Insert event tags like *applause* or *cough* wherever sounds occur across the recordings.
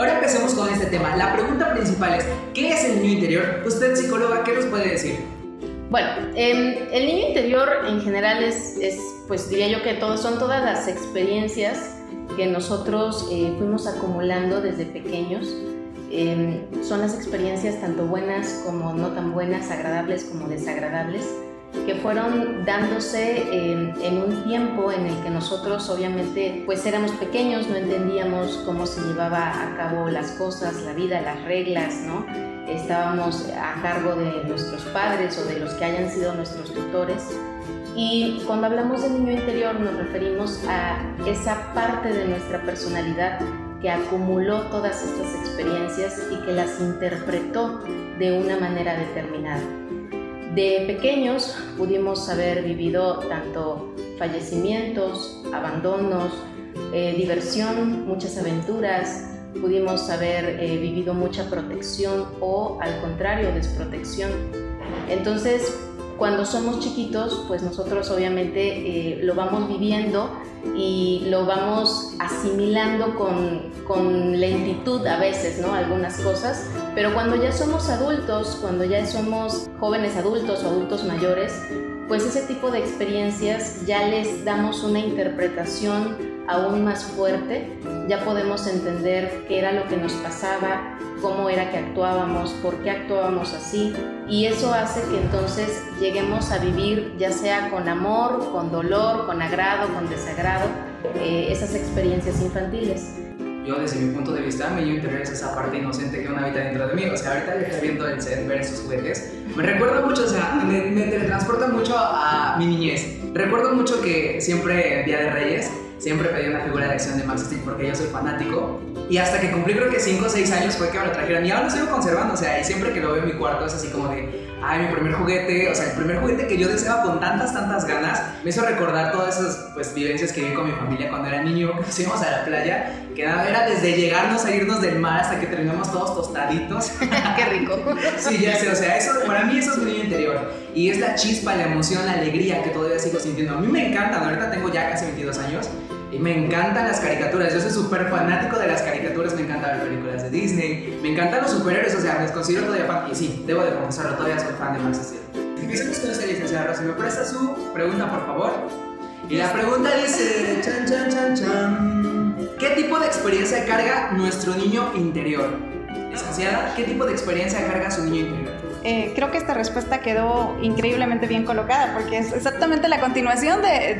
ahora empecemos con este tema. La pregunta principal es, ¿qué es el niño interior? Usted, psicóloga, ¿qué nos puede decir? Bueno, em, el niño interior en general es, es, pues diría yo que todo, son todas las experiencias que nosotros eh, fuimos acumulando desde pequeños. Em, son las experiencias tanto buenas como no tan buenas, agradables como desagradables, que fueron dándose en un tiempo en el que nosotros obviamente pues éramos pequeños, no entendíamos cómo se llevaba a cabo las cosas, la vida, las reglas, ¿no? Estábamos a cargo de nuestros padres o de los que hayan sido nuestros tutores. Y cuando hablamos del niño interior nos referimos a esa parte de nuestra personalidad que acumuló todas estas experiencias y que las interpretó de una manera determinada. De pequeños pudimos haber vivido tanto fallecimientos, abandonos, eh, diversión, muchas aventuras, pudimos haber eh, vivido mucha protección o al contrario desprotección. Entonces, cuando somos chiquitos, pues nosotros obviamente eh, lo vamos viviendo y lo vamos asimilando con, con, lentitud a veces, ¿no? Algunas cosas, pero cuando ya somos adultos, cuando ya somos jóvenes adultos o adultos mayores, pues ese tipo de experiencias ya les damos una interpretación aún más fuerte, ya podemos entender qué era lo que nos pasaba, cómo era que actuábamos, por qué actuábamos así, y eso hace que entonces lleguemos a vivir ya sea con amor, con dolor, con agrado, con desagrado, eh, esas experiencias infantiles. Yo desde mi punto de vista, mi interior es esa parte inocente que aún habita dentro de mí. O sea, ahorita que estoy viendo el set, ver esos juguetes, me recuerda mucho, o sea, me, me mucho a mi niñez. Recuerdo mucho que siempre, en Día de Reyes, siempre pedí una figura de acción de Max Steel porque yo soy fanático. Y hasta que cumplí creo que 5 o 6 años fue que me lo trajeron. Y ahora lo sigo conservando, o sea, y siempre que lo veo en mi cuarto es así como de, ay, mi primer juguete, o sea, el primer juguete que yo deseaba con tantas, tantas ganas, me hizo recordar todas esas pues, vivencias que vi con mi familia cuando era niño, que nos íbamos a la playa, que era desde llegarnos a irnos del mar hasta que terminamos todos tostaditos. *laughs* Qué rico. sí, ya sé, o sea, eso, para mí eso es mi niño interior. Y es la chispa, la emoción, la alegría que todavía sigo sintiendo. A mí me encantan, ahorita tengo ya casi 22 años y me encantan las caricaturas. Yo soy súper fanático de las caricaturas. Me encantan ver películas de Disney. Me encantan los superhéroes. O sea, me considero todavía fan. Y sí, debo de confesarlo, todavía soy fan de Max Steel. Empecemos con esta licenciada Si ¿Me presta su pregunta, por favor? Y la pregunta dice: chan, chan, chan, chan. ¿Qué tipo de experiencia carga nuestro niño interior? Licenciada, ¿qué tipo de experiencia carga su niño interior? Eh, creo que esta respuesta quedó increíblemente bien colocada porque es exactamente la continuación de,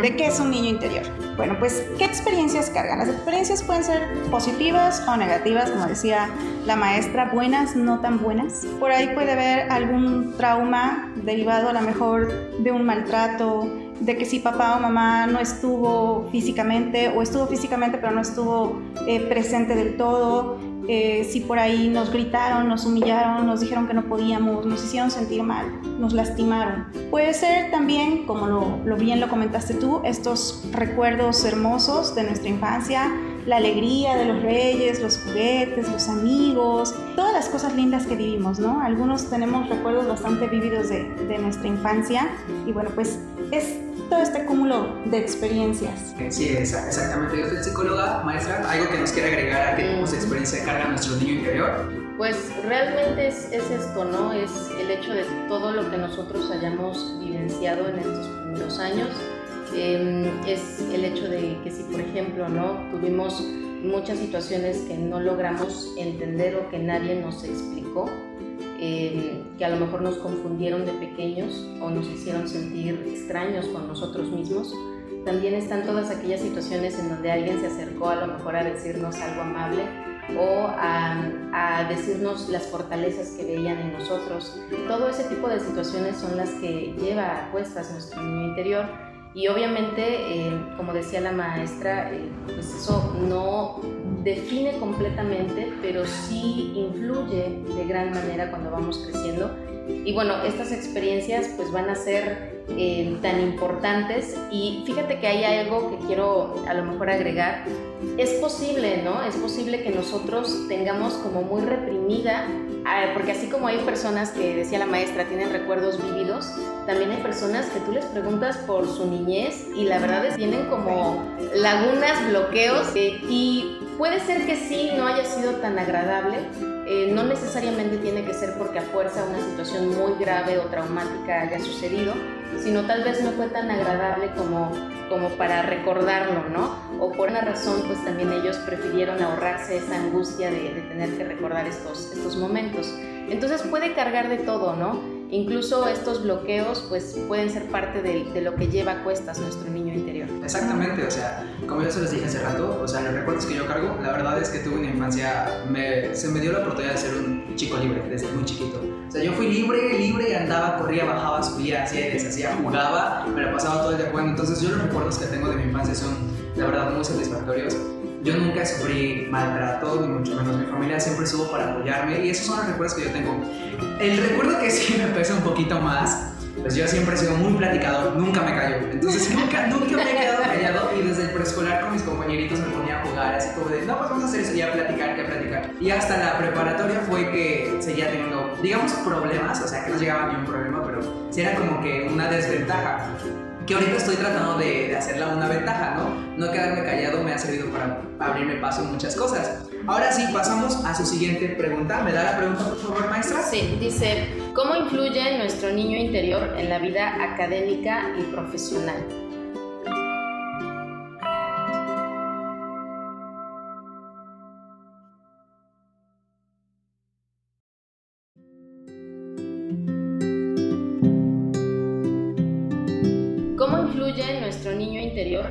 de, qué es un niño interior. Bueno, pues, ¿qué experiencias cargan? Las experiencias pueden ser positivas o negativas, como decía la maestra, buenas, no tan buenas. Por ahí puede haber algún trauma derivado a lo mejor de un maltrato, de que si papá o mamá no estuvo físicamente o estuvo físicamente pero no estuvo eh, presente del todo, eh, si por ahí nos gritaron, nos humillaron, nos dijeron que no podíamos, nos hicieron sentir mal, nos lastimaron. Puede ser también, como lo, bien lo comentaste tú, estos recuerdos hermosos de nuestra infancia, la alegría de los reyes, los juguetes, los amigos, todas las cosas lindas que vivimos, ¿no? Algunos tenemos recuerdos bastante vívidos de, de nuestra infancia y bueno, pues es todo este cúmulo de experiencias. Sí, exactamente. Yo soy psicóloga, maestra, ¿algo que nos quiere agregar a qué tipo de experiencia carga nuestro niño interior? Pues realmente es, es, esto, ¿no? Es el hecho de todo lo que nosotros hayamos vivenciado en estos primeros años Em, es el hecho de que si, por ejemplo, ¿no? tuvimos muchas situaciones que no logramos entender o que nadie nos explicó, em, que a lo mejor nos confundieron de pequeños o nos hicieron sentir extraños con nosotros mismos. También están todas aquellas situaciones en donde alguien se acercó a lo mejor a decirnos algo amable o a, a, decirnos las fortalezas que veían en nosotros. Todo ese tipo de situaciones son las que lleva a cuestas nuestro niño interior y obviamente, eh, como decía la maestra, eh, pues eso no define completamente, pero sí influye de gran manera cuando vamos creciendo. Y bueno, estas experiencias pues van a ser eh, tan importantes y fíjate que hay algo que quiero a lo mejor agregar. Es posible, ¿no? Es posible que nosotros tengamos como muy reprimida porque así como hay personas que, decía la maestra, tienen recuerdos vívidos, también hay personas que tú les preguntas por su niñez y la verdad es que tienen como lagunas, bloqueos eh, y puede ser que sí no haya sido tan agradable, eh, no necesariamente tiene que ser porque a fuerza una situación muy grave o traumática haya sucedido, sino tal vez no fue tan agradable como, como para recordarlo, ¿no? O por una razón, pues también ellos prefirieron ahorrarse esa angustia de, de tener que recordar estos, estos momentos. Entonces puede cargar de todo, ¿no? Incluso estos bloqueos pues pueden ser parte de, lo que lleva a cuestas nuestro niño interior. Exactamente, o sea, como yo se les dije hace rato, o sea, los recuerdos que yo cargo, la verdad es que tuve una infancia, se me dio la oportunidad de ser un chico libre desde muy chiquito. O sea, yo fui libre, libre, andaba, corría, bajaba, subía, hacía, deshacía, jugaba, me la pasaba todo el día jugando. Entonces yo los recuerdos que tengo de mi infancia son, la verdad, muy satisfactorios. Yo nunca sufrí maltrato, ni mucho menos mi familia siempre estuvo para apoyarme y esos son los recuerdos que yo tengo. El recuerdo que *laughs* sí me pesa un poquito más, pues yo siempre he sido muy platicador, nunca me callo. Entonces *laughs* nunca, nunca me he quedado callado y desde el preescolar con mis compañeritos me ponía a jugar así como de, no, pues vamos a hacer eso, ya platicar, ya platicar. Y hasta la preparatoria fue que seguía teniendo, digamos, problemas, o sea, que no llegaba ni un problema, pero sí era como que una desventaja que ahorita estoy tratando de, hacerla una ventaja, ¿no? No quedarme callado me ha servido para abrirme paso en muchas cosas. Ahora sí, pasamos a su siguiente pregunta. ¿Me da la pregunta, por favor, maestra? Sí, dice, ¿cómo influye nuestro niño interior en la vida académica y profesional?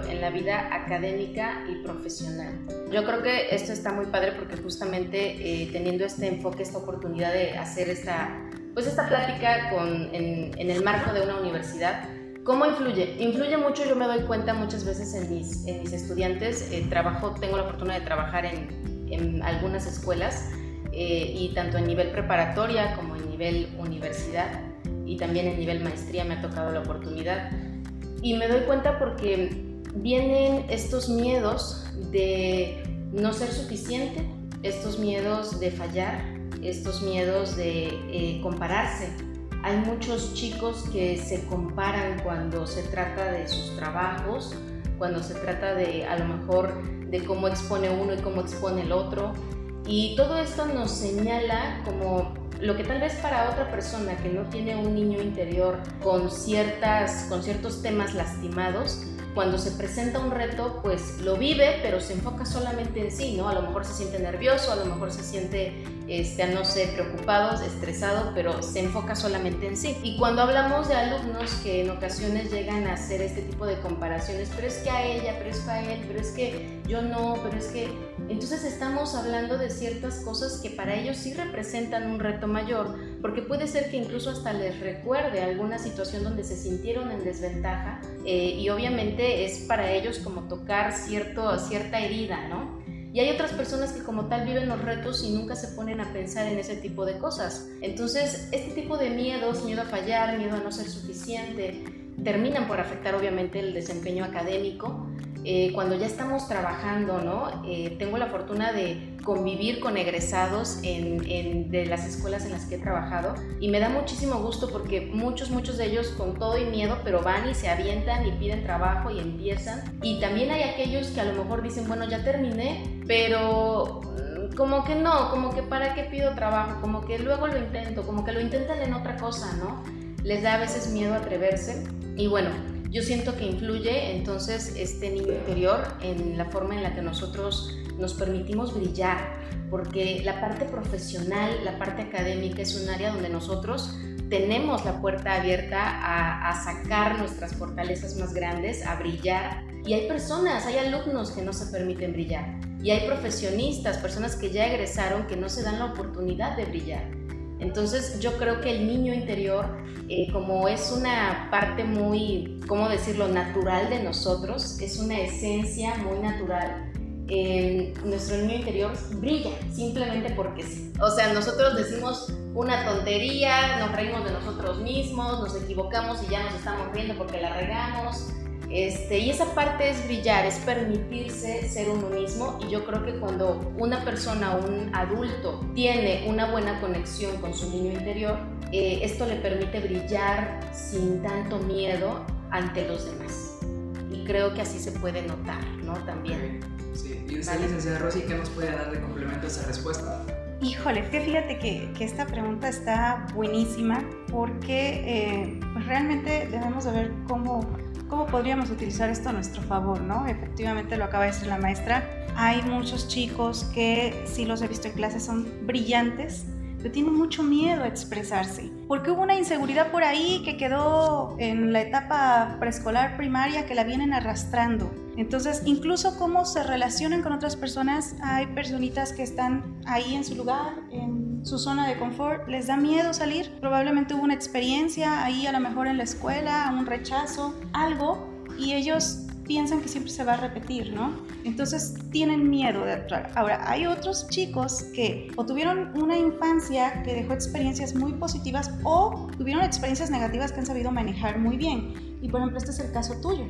En la vida académica y profesional. Yo creo que esto está muy padre porque justamente eh, teniendo este enfoque, esta oportunidad de hacer esta, pues esta plática con, en, el marco de una universidad, ¿Cómo influye? Influye mucho, yo me doy cuenta muchas veces en mis, en mis estudiantes, eh, trabajo, tengo la fortuna de trabajar en, en algunas escuelas eh, y tanto en nivel preparatoria como en nivel universidad y también en nivel maestría me ha tocado la oportunidad. Y me doy cuenta porque vienen estos miedos de no ser suficiente, estos miedos de fallar, estos miedos de eh, compararse. Hay muchos chicos que se comparan cuando se trata de sus trabajos, cuando se trata de a lo mejor de cómo expone uno y cómo expone el otro. Y todo esto nos señala como lo que tal vez para otra persona que no tiene un niño interior con, ciertas, con ciertos temas lastimados, cuando se presenta un reto, pues lo vive, pero se enfoca solamente en sí, ¿no? A lo mejor se siente nervioso, a lo mejor se siente, este, no sé, preocupado, estresado, pero se enfoca solamente en sí. Y cuando hablamos de alumnos que en ocasiones llegan a hacer este tipo de comparaciones, pero es que a ella, pero es que a él, pero es que yo no, pero es que... Entonces estamos hablando de ciertas cosas que para ellos sí representan un reto mayor, porque puede ser que incluso hasta les recuerde alguna situación donde se sintieron en desventaja eh, y obviamente es para ellos como tocar cierto, cierta herida, ¿no? Y hay otras personas que como tal viven los retos y nunca se ponen a pensar en ese tipo de cosas. Entonces, este tipo de miedos, miedo a fallar, miedo a no ser suficiente, terminan por afectar obviamente el desempeño académico eh, cuando ya estamos trabajando, ¿no? Eh, tengo la fortuna de convivir con egresados en, de las escuelas en las que he trabajado y me da muchísimo gusto porque muchos, muchos de ellos con todo y miedo, pero van y se avientan y piden trabajo y empiezan. Y también hay aquellos que a lo mejor dicen, bueno, ya terminé, pero mm, como que no, como que para qué pido trabajo, como que luego lo intento, como que lo intentan en otra cosa, ¿no? Les da a veces miedo atreverse y bueno, yo siento que influye entonces este niño interior en la forma en la que nosotros nos permitimos brillar, porque la parte profesional, la parte académica es un área donde nosotros tenemos la puerta abierta a, a, sacar nuestras fortalezas más grandes, a brillar. Y hay personas, hay alumnos que no se permiten brillar. Y hay profesionistas, personas que ya egresaron, que no se dan la oportunidad de brillar. Entonces yo creo que el niño interior, eh, como es una parte muy, ¿cómo decirlo?, natural de nosotros, es una esencia muy natural. nuestro niño interior brilla simplemente porque sí. O sea, nosotros decimos una tontería, nos reímos de nosotros mismos, nos equivocamos y ya nos estamos riendo porque la regamos este, y esa parte es brillar, es permitirse ser uno mismo y yo creo que cuando una persona, un adulto, tiene una buena conexión con su niño interior, eh, esto le permite brillar sin tanto miedo ante los demás. Y creo que así se puede notar, ¿no? También. Sí, y ¿Y usted, licenciada Rosy, qué nos puede dar de complemento a esa respuesta? Híjole, que fíjate que, que, esta pregunta está buenísima porque eh, pues realmente debemos de ver cómo, cómo podríamos utilizar esto a nuestro favor, ¿no? Efectivamente lo acaba de decir la maestra, hay muchos chicos que sí los he visto en clase, son brillantes, pero tienen mucho miedo a expresarse, porque hubo una inseguridad por ahí que quedó en la etapa preescolar primaria que la vienen arrastrando. Entonces, incluso cómo se relacionan con otras personas, hay personitas que están ahí en su lugar, en su zona de confort, les da miedo salir, probablemente hubo una experiencia ahí a lo mejor en la escuela, un rechazo, algo, y ellos piensan que siempre se va a repetir, ¿no? Entonces tienen miedo de actuar. Ahora, hay otros chicos que o tuvieron una infancia que dejó experiencias muy positivas o tuvieron experiencias negativas que han sabido manejar muy bien. Y por ejemplo, este es el caso tuyo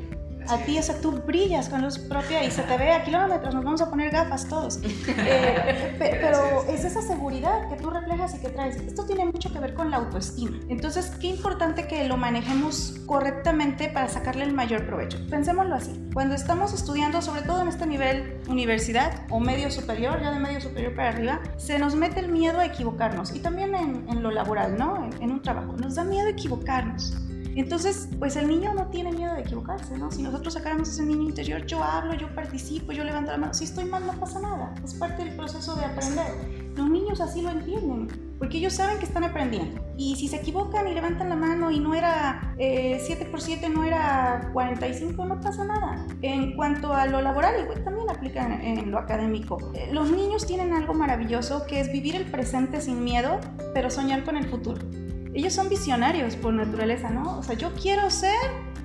a ti, o sea, tú brillas con luz propia y se te ve a kilómetros, nos vamos a poner gafas todos. *laughs* Eh, pero es esa seguridad que tú reflejas y que traes. Esto tiene mucho que ver con la autoestima. Entonces, qué importante que lo manejemos correctamente para sacarle el mayor provecho. Pensémoslo así. Cuando estamos estudiando, sobre todo en este nivel universidad o medio superior, ya de medio superior para arriba, se nos mete el miedo a equivocarnos. Y también en, lo laboral, ¿no? En, en un trabajo. Nos da miedo equivocarnos. Entonces, pues el niño no tiene miedo de equivocarse, ¿no? Si nosotros sacáramos ese niño interior, yo hablo, yo participo, yo levanto la mano, si estoy mal no pasa nada, es parte del proceso de aprender. Los niños así lo entienden, porque ellos saben que están aprendiendo. Y si se equivocan y levantan la mano y no era 7 eh, por 7, no era 45, no pasa nada. En cuanto a lo laboral, igual también aplica en, en lo académico. Eh, los niños tienen algo maravilloso que es vivir el presente sin miedo, pero soñar con el futuro ellos son visionarios por naturaleza, ¿no? O sea, yo quiero ser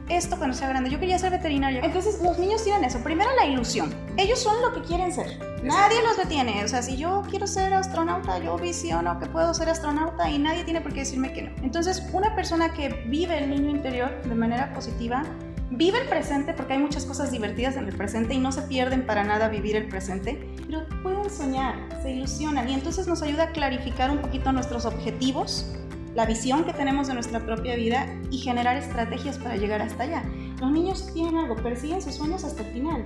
esto cuando sea grande, yo quería ser veterinaria. Entonces los niños tienen eso. Primero la ilusión. Ellos son lo que quieren ser. Nadie los detiene. O sea, si yo quiero ser astronauta, yo visiono que puedo ser astronauta y nadie tiene por qué decirme que no. Entonces una persona que vive el niño interior de manera positiva, vive el presente porque hay muchas cosas divertidas en el presente y no se pierden para nada vivir el presente, pero pueden soñar, se ilusionan y entonces nos ayuda a clarificar un poquito nuestros objetivos la visión que tenemos de nuestra propia vida y generar estrategias para llegar hasta allá. Los niños tienen algo, persiguen sus sueños hasta el final.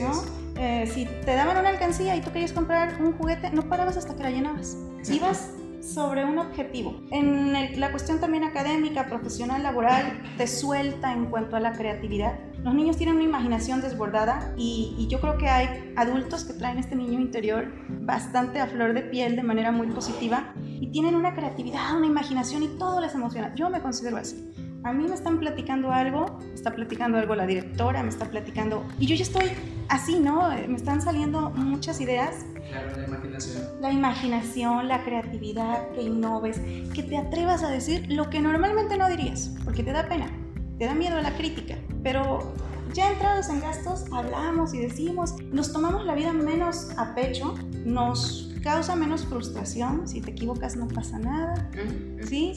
¿no? Eh, si te daban una alcancía y tú querías comprar un juguete, no parabas hasta que la llenabas. Ibas sobre un objetivo. En la cuestión también académica, profesional, laboral, te suelta en cuanto a la creatividad. Los niños tienen una imaginación desbordada y, y, yo creo que hay adultos que traen este niño interior bastante a flor de piel de manera muy positiva y tienen una creatividad, una imaginación y todo les emociona. Yo me considero así. A mí me están platicando algo, está platicando algo la directora, me está platicando y yo ya estoy así, ¿no? Me están saliendo muchas ideas Claro, la imaginación. La imaginación, la creatividad, que innoves, que te atrevas a decir lo que normalmente no dirías, porque te da pena, te da miedo a la crítica, pero ya entrados en gastos, hablamos y decimos, nos tomamos la vida menos a pecho, nos causa menos frustración, si te equivocas no pasa nada, ¿sí?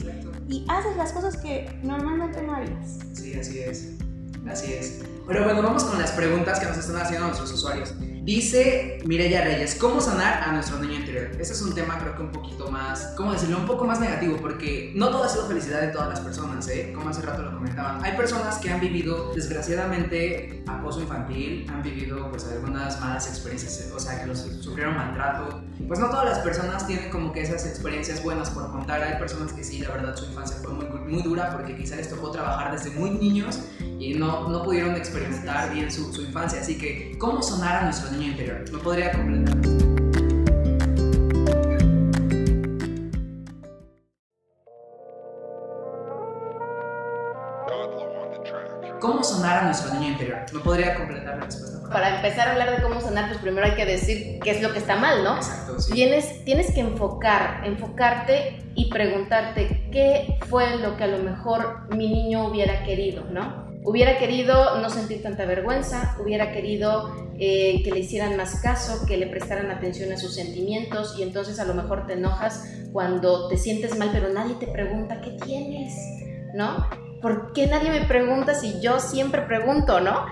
Y haces las cosas que normalmente no harías. Sí, así es, así es. Pero bueno, vamos con las preguntas que nos están haciendo nuestros usuarios. Dice Mireya Reyes, ¿cómo sanar a nuestro niño interior? Ese es un tema creo que un poquito más, ¿cómo decirlo? Un poco más negativo porque no todo ha sido felicidad de todas las personas, ¿eh? Como hace rato lo comentaban. Hay personas que han vivido desgraciadamente acoso infantil, han vivido pues algunas malas experiencias, o sea, que los sufrieron maltrato. Pues no todas las personas tienen como que esas experiencias buenas por contar. Hay personas que sí, la verdad, su infancia fue muy, muy dura porque quizá les tocó trabajar desde muy niños y no, no pudieron experimentar bien su, su infancia. Así que, ¿cómo sonar a nuestro niño interior. No podría completar. ¿Cómo sonar a nuestro niño interior? No podría completar la respuesta. Para empezar a hablar de cómo sonar, pues primero hay que decir qué es lo que está mal, ¿no? Exacto, sí. Tienes, tienes que enfocar, enfocarte y preguntarte qué fue lo que a lo mejor mi niño hubiera querido, ¿no? Hubiera querido no sentir tanta vergüenza, hubiera querido eh, que le hicieran más caso, que le prestaran atención a sus sentimientos y entonces a lo mejor te enojas cuando te sientes mal, pero nadie te pregunta qué tienes, ¿no? ¿Por qué nadie me pregunta si yo siempre pregunto, ¿no?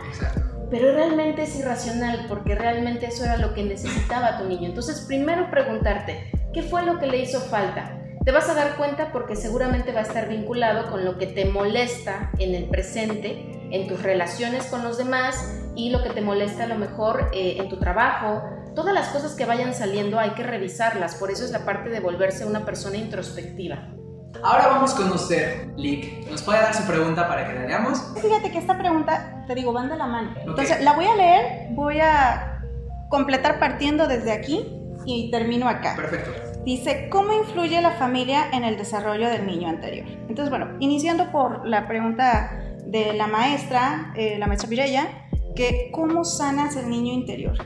Pero realmente es irracional porque realmente eso era lo que necesitaba tu niño. Entonces primero preguntarte, ¿qué fue lo que le hizo falta? Te vas a dar cuenta porque seguramente va a estar vinculado con lo que te molesta en el presente, en tus relaciones con los demás y lo que te molesta a lo mejor eh, en tu trabajo. Todas las cosas que vayan saliendo hay que revisarlas, por eso es la parte de volverse una persona introspectiva. Ahora vamos con usted, Lick. ¿Nos puede dar su pregunta para que la leamos? Fíjate que esta pregunta, te digo, van de la mano. Entonces, la voy a leer, voy a completar partiendo desde aquí y termino acá. Perfecto. Dice, ¿cómo influye la familia en el desarrollo del niño anterior? Entonces, bueno, iniciando por la pregunta de la maestra, eh, la maestra Pireya, que ¿cómo sanas el niño interior?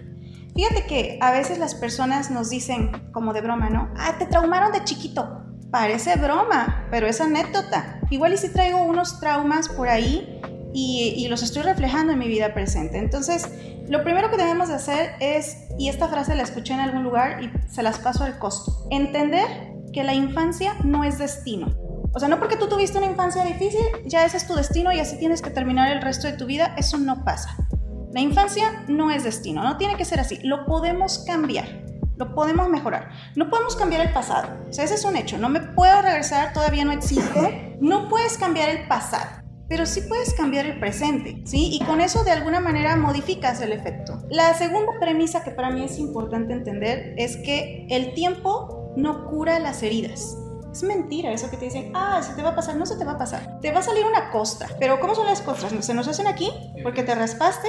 Fíjate que a veces las personas nos dicen, como de broma, ¿no? Ah, te traumaron de chiquito. Parece broma, pero es anécdota. Igual y si traigo unos traumas por ahí y, los estoy reflejando en mi vida presente. Entonces, lo primero que debemos de hacer es, y esta frase la escuché en algún lugar y se las paso al costo, entender que la infancia no es destino. O sea, no porque tú tuviste una infancia difícil, ya ese es tu destino y así tienes que terminar el resto de tu vida, eso no pasa. La infancia no es destino, no tiene que ser así, lo podemos cambiar lo podemos mejorar. No podemos cambiar el pasado, o sea, ese es un hecho. No me puedo regresar, todavía no existe. No puedes cambiar el pasado, pero sí puedes cambiar el presente, ¿sí? Y con eso de alguna manera modificas el efecto. La segunda premisa que para mí es importante entender es que el tiempo no cura las heridas. Es mentira eso que te dicen, ah, se te va a pasar, no se te va a pasar. Te va a salir una costra. Pero ¿cómo son las costras? ¿Se nos hacen aquí? Porque te raspaste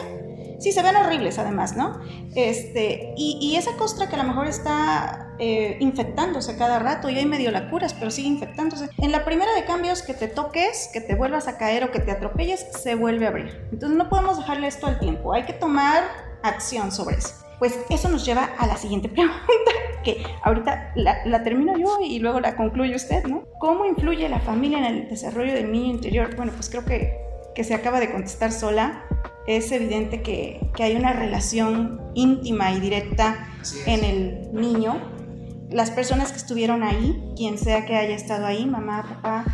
Sí, se ven horribles además, ¿no? Este, y, esa costra que a lo mejor está eh, infectándose cada rato y hay medio la curas, pero sigue infectándose. En la primera de cambios que te toques, que te vuelvas a caer o que te atropelles, se vuelve a abrir. Entonces no podemos dejarle esto al tiempo, hay que tomar acción sobre eso. Pues eso nos lleva a la siguiente *laughs* pregunta, que ahorita la, la, termino yo y luego la concluye usted, ¿no? ¿Cómo influye la familia en el desarrollo del niño interior? Bueno, pues creo que, que se acaba de contestar sola es evidente que, que hay una relación íntima y directa en el niño. Las personas que estuvieron ahí, quien sea que haya estado ahí, mamá, papá,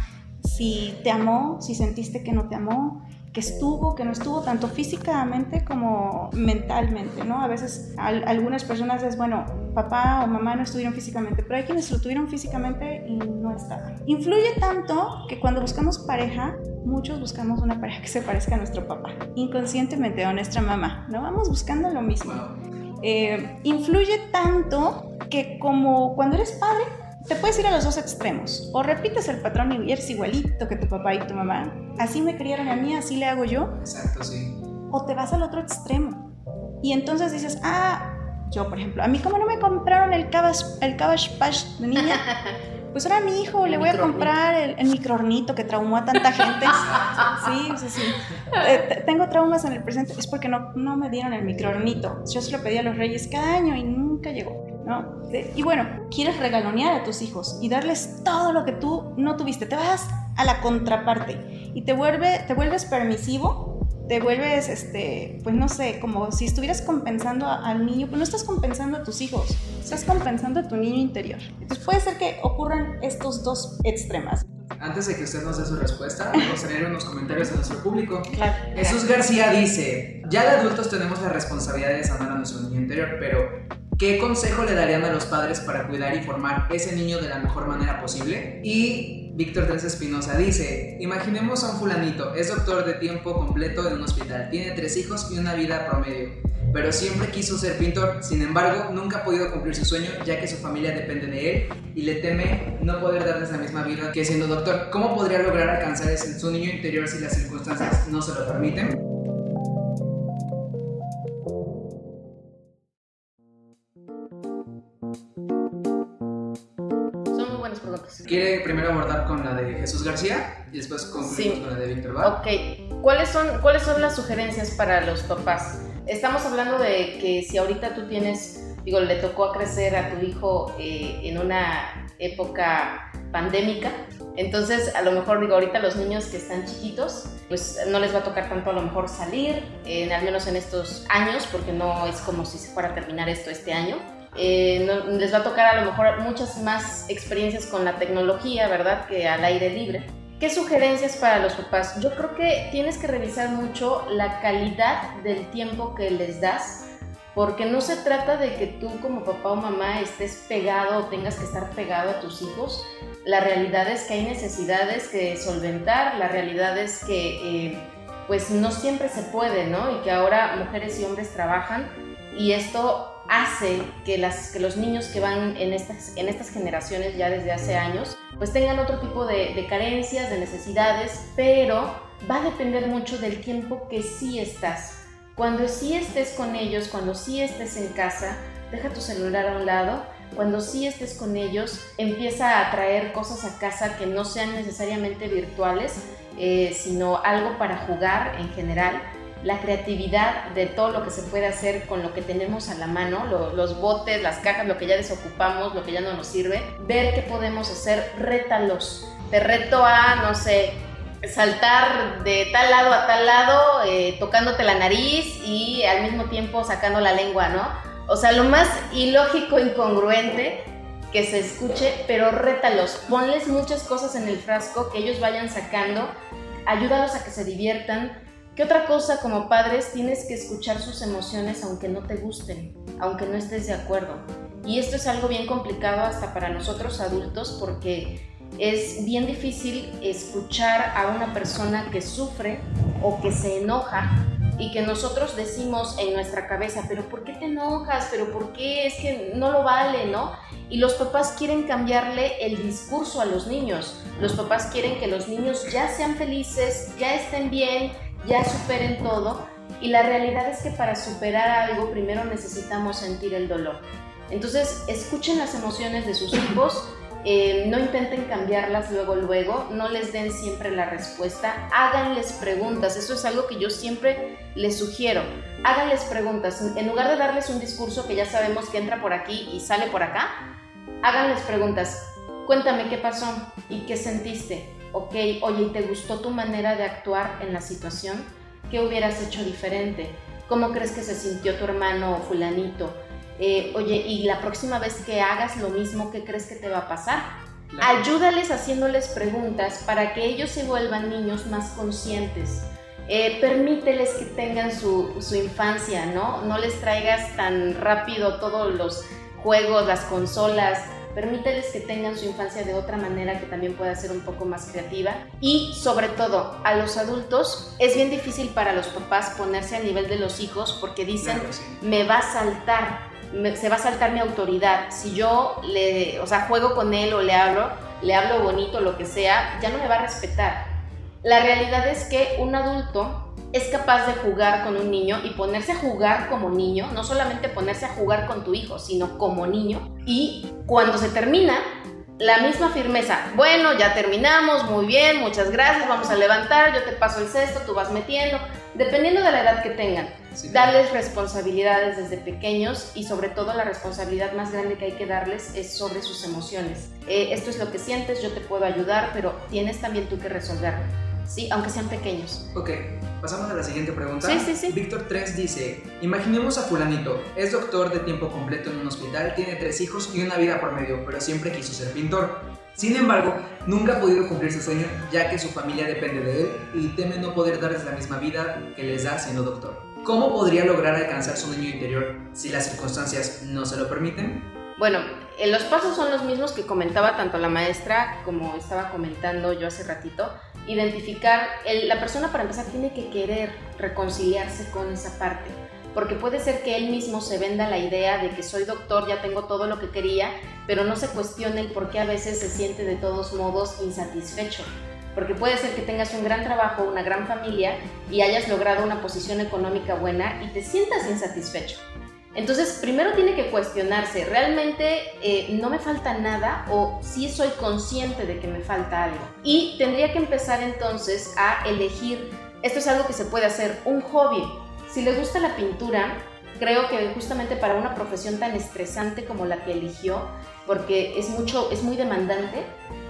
si te amó, si sentiste que no te amó, que estuvo, que no estuvo, tanto físicamente como mentalmente, ¿no? A veces algunas personas es, bueno, papá o mamá no estuvieron físicamente, pero hay quienes lo tuvieron físicamente y no estaban. Influye tanto que cuando buscamos pareja, muchos buscamos una pareja que se parezca a nuestro papá, inconscientemente o a nuestra mamá, ¿no? Vamos buscando lo mismo. Eh, influye tanto que como cuando eres padre, te puedes ir a los dos extremos. O repites el patrón y eres igualito que tu papá y tu mamá. Así me criaron a mí, así le hago yo. Exacto, sí. O te vas al otro extremo. Y entonces dices, ah, yo por ejemplo, a mí como no me compraron el Cabbage, el Patch de niña, *laughs* pues ahora a mi hijo le voy a comprar el, el microornito que traumó a tanta gente. *laughs* sí, sí, sí. Eh, tengo traumas en el presente, es porque no, no me dieron el microornito. Yo se lo pedí a los reyes cada año y nunca llegó. Y bueno, quieres regalonear a tus hijos y darles todo lo que tú no tuviste. Te vas a la contraparte y te, vuelve, te vuelves permisivo, te vuelves, este, pues no sé, como si estuvieras compensando al niño, pues no estás compensando a tus hijos, estás compensando a tu niño interior. Entonces puede ser que ocurran estos dos extremas. Antes de que usted nos dé su respuesta, vamos a leer unos comentarios a nuestro público. *laughs* Jesús García dice, ya de adultos tenemos la responsabilidad de sanar a nuestro niño interior, pero ¿Qué consejo le darían a los padres para cuidar y formar ese niño de la mejor manera posible? Y Víctor Teresa Espinosa dice, imaginemos a un fulanito, es doctor de tiempo completo en un hospital, tiene tres hijos y una vida promedio, pero siempre quiso ser pintor, sin embargo nunca ha podido cumplir su sueño ya que su familia depende de él y le teme no poder darles la misma vida que siendo doctor. ¿Cómo podría lograr alcanzar ese, su niño interior si las circunstancias no se lo permiten? ¿Quiere primero abordar con la de Jesús García y después concluimos con la de Víctor Bar? Ok, ¿Cuáles son, ¿cuáles son las sugerencias para los papás? Estamos hablando de que si ahorita tú tienes, digo, le tocó a crecer a tu hijo eh, en una época pandémica, entonces a lo mejor digo, ahorita los niños que están chiquitos, pues no les va a tocar tanto a lo mejor salir, al menos en estos años, porque no es como si se fuera a terminar esto este año eh, les va a tocar a lo mejor muchas más experiencias con la tecnología, ¿verdad? Que al aire libre. ¿Qué sugerencias para los papás? Yo creo que tienes que revisar mucho la calidad del tiempo que les das, porque no se trata de que tú como papá o mamá estés pegado o tengas que estar pegado a tus hijos. La realidad es que hay necesidades que solventar, la realidad es que... Eh, pues no siempre se puede, ¿no? Y que ahora mujeres y hombres trabajan y esto hace que, las, que los niños que van en estas, en estas generaciones ya desde hace años, pues tengan otro tipo de, carencias, de necesidades, pero va a depender mucho del tiempo que sí estás. Cuando sí estés con ellos, cuando sí estés en casa, deja tu celular a un lado. Cuando sí estés con ellos, empieza a traer cosas a casa que no sean necesariamente virtuales, eh, sino algo para jugar en general la creatividad de todo lo que se puede hacer con lo que tenemos a la mano, los botes, las cajas, lo que ya desocupamos, lo que ya no nos sirve, ver qué podemos hacer, rétalos. Te reto a, no sé, saltar de tal lado a tal lado, eh, tocándote la nariz y al mismo tiempo sacando la lengua, ¿no? O sea, lo más ilógico, incongruente que se escuche, pero rétalos, ponles muchas cosas en el frasco que ellos vayan sacando, ayúdalos a que se diviertan, ¿Qué otra cosa como padres tienes que escuchar sus emociones aunque no te gusten, aunque no estés de acuerdo? Y esto es algo bien complicado hasta para nosotros adultos porque es bien difícil escuchar a una persona que sufre o que se enoja y que nosotros decimos en nuestra cabeza, pero ¿por qué te enojas? ¿Pero por qué? Es que no lo vale, ¿no? Y los papás quieren cambiarle el discurso a los niños. Los papás quieren que los niños ya sean felices, ya estén bien, ya superen todo. Y la realidad es que para superar algo primero necesitamos sentir el dolor. Entonces, escuchen las emociones de sus hijos, eh, no intenten cambiarlas luego, luego, no les den siempre la respuesta, háganles preguntas, eso es algo que yo siempre les sugiero, háganles preguntas, en lugar de darles un discurso que ya sabemos que entra por aquí y sale por acá, háganles preguntas, cuéntame qué pasó y qué sentiste, ok, oye, ¿y te gustó tu manera de actuar en la situación? ¿Qué hubieras hecho diferente? ¿Cómo crees que se sintió tu hermano fulanito? Eh, oye, y la próxima vez que hagas lo mismo, ¿qué crees que te va a pasar? Ayúdales haciéndoles preguntas para que ellos se vuelvan niños más conscientes. Eh, permíteles que tengan su, su, infancia, ¿no? No les traigas tan rápido todos los juegos, las consolas, permíteles que tengan su infancia de otra manera que también pueda ser un poco más creativa. Y sobre todo, a los adultos es bien difícil para los papás ponerse a nivel de los hijos porque dicen, me va a saltar, se va a saltar mi autoridad. Si yo le, o sea, juego con él o le hablo, le hablo bonito, lo que sea, ya no me va a respetar. La realidad es que un adulto es capaz de jugar con un niño y ponerse a jugar como niño, no solamente ponerse a jugar con tu hijo, sino como niño. Y cuando se termina, la misma firmeza, bueno, ya terminamos, muy bien, muchas gracias, vamos a levantar, yo te paso el cesto, tú vas metiendo, dependiendo de la edad que tengan. darles responsabilidades desde pequeños y sobre todo la responsabilidad más grande que hay que darles es sobre sus emociones. Eh, esto es lo que sientes, yo te puedo ayudar, pero tienes también tú que resolverlo. Sí, aunque sean pequeños. Ok, pasamos a la siguiente pregunta. Sí, sí, sí. Víctor 3 dice, imaginemos a fulanito, es doctor de tiempo completo en un hospital, tiene tres hijos y una vida por medio, pero siempre quiso ser pintor. Sin embargo, nunca ha podido cumplir su sueño ya que su familia depende de él y teme no poder darles la misma vida que les da siendo doctor. ¿Cómo podría lograr alcanzar su niño interior si las circunstancias no se lo permiten? Bueno, los pasos son los mismos que comentaba tanto la maestra como estaba comentando yo hace ratito identificar, la persona para empezar tiene que querer reconciliarse con esa parte, porque puede ser que él mismo se venda la idea de que soy doctor, ya tengo todo lo que quería, pero no se cuestione el por qué a veces se siente de todos modos insatisfecho. Porque puede ser que tengas un gran trabajo, una gran familia y hayas logrado una posición económica buena y te sientas insatisfecho. Entonces, primero tiene que cuestionarse, ¿realmente eh, no me falta nada o sí soy consciente de que me falta algo? Y tendría que empezar entonces a elegir, esto es algo que se puede hacer, un hobby. Si le gusta la pintura, creo que justamente para una profesión tan estresante como la que eligió, porque es, mucho, es muy demandante,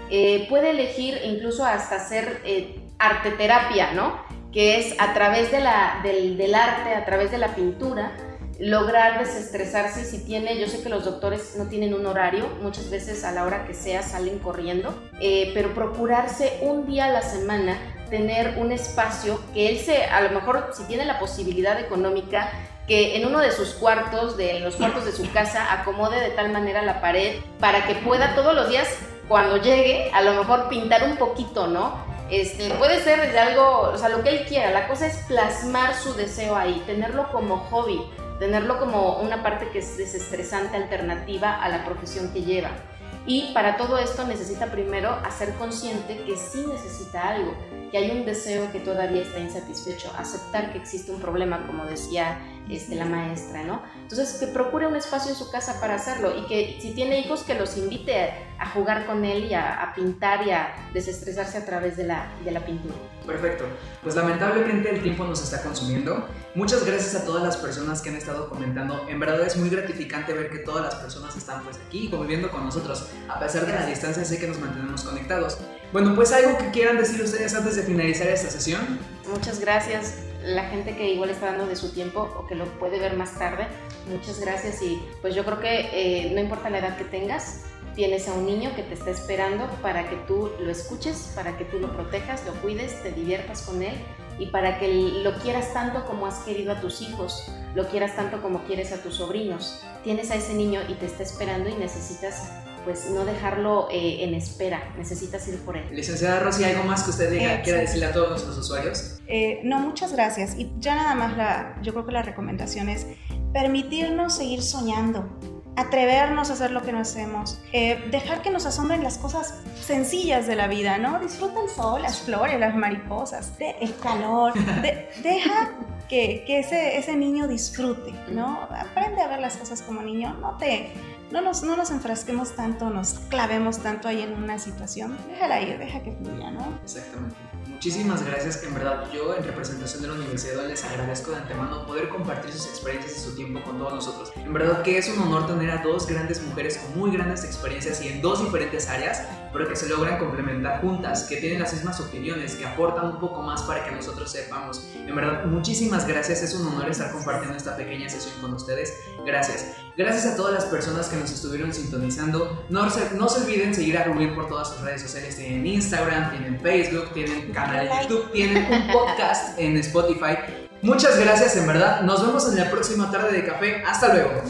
eh, puede elegir incluso hasta hacer eh, arteterapia, ¿no? Que es a través de la, del, del arte, a través de la pintura, lograr desestresarse si tiene, yo sé que los doctores no tienen un horario, muchas veces a la hora que sea salen corriendo, eh, pero procurarse un día a la semana tener un espacio que él se, a lo mejor si tiene la posibilidad económica, que en uno de sus cuartos, de los cuartos de su casa, acomode de tal manera la pared para que pueda todos los días, cuando llegue, a lo mejor pintar un poquito, ¿no? Este, puede ser desde algo, o sea, lo que él quiera. La cosa es plasmar su deseo ahí, tenerlo como hobby, tenerlo como una parte que es desestresante, alternativa a la profesión que lleva. Y para todo esto necesita primero hacer consciente que sí necesita algo, que hay un deseo que todavía está insatisfecho, aceptar que existe un problema, como decía este, la maestra, ¿no? Entonces, que procure un espacio en su casa para hacerlo y que si tiene hijos, que los invite a, jugar con él y a, pintar y a desestresarse a través de la, de la pintura. Perfecto. Pues lamentablemente el tiempo nos está consumiendo. Muchas gracias a todas las personas que han estado comentando. En verdad es muy gratificante ver que todas las personas están pues aquí conviviendo con nosotros. A pesar de la distancia, sé que nos mantenemos conectados. Bueno, pues algo que quieran decir ustedes antes de finalizar esta sesión. Muchas gracias la gente que igual está dando de su tiempo o que lo puede ver más tarde, muchas gracias y pues yo creo que eh, no importa la edad que tengas, tienes a un niño que te está esperando para que tú lo escuches, para que tú lo protejas, lo cuides, te diviertas con él y para que lo quieras tanto como has querido a tus hijos, lo quieras tanto como quieres a tus sobrinos. Tienes a ese niño y te está esperando y necesitas pues no dejarlo eh, en espera, necesitas ir por él. Licenciada Rosy, ¿algo más que usted diga, quiera decirle a todos nuestros usuarios? Eh, no, muchas gracias. Y ya nada más la, yo creo que la recomendación es permitirnos seguir soñando, atrevernos a hacer lo que no hacemos, eh, dejar que nos asombren las cosas sencillas de la vida, ¿no? Disfruta el sol, las flores, las mariposas, el calor, *laughs* deja que, que, ese, ese niño disfrute, ¿no? Aprende a ver las cosas como niño, no te no nos, no nos enfrasquemos tanto, nos clavemos tanto ahí en una situación. Déjala ir, deja que fluya, ¿no? Exactamente. Muchísimas gracias, en verdad yo en representación de la universidad les agradezco de antemano poder compartir sus experiencias y su tiempo con todos nosotros. En verdad que es un honor tener a dos grandes mujeres con muy grandes experiencias y en dos diferentes áreas, pero que se logran complementar juntas, que tienen las mismas opiniones, que aportan un poco más para que nosotros sepamos. En verdad, muchísimas gracias, es un honor estar compartiendo esta pequeña sesión con ustedes. Gracias. Gracias a todas las personas que nos estuvieron sintonizando. No se, no se olviden seguir a Rubén por todas sus redes sociales. Tienen Instagram, tienen Facebook, tienen canal de YouTube, tienen un podcast en Spotify. Muchas gracias, en verdad. Nos vemos en la próxima tarde de café. Hasta luego.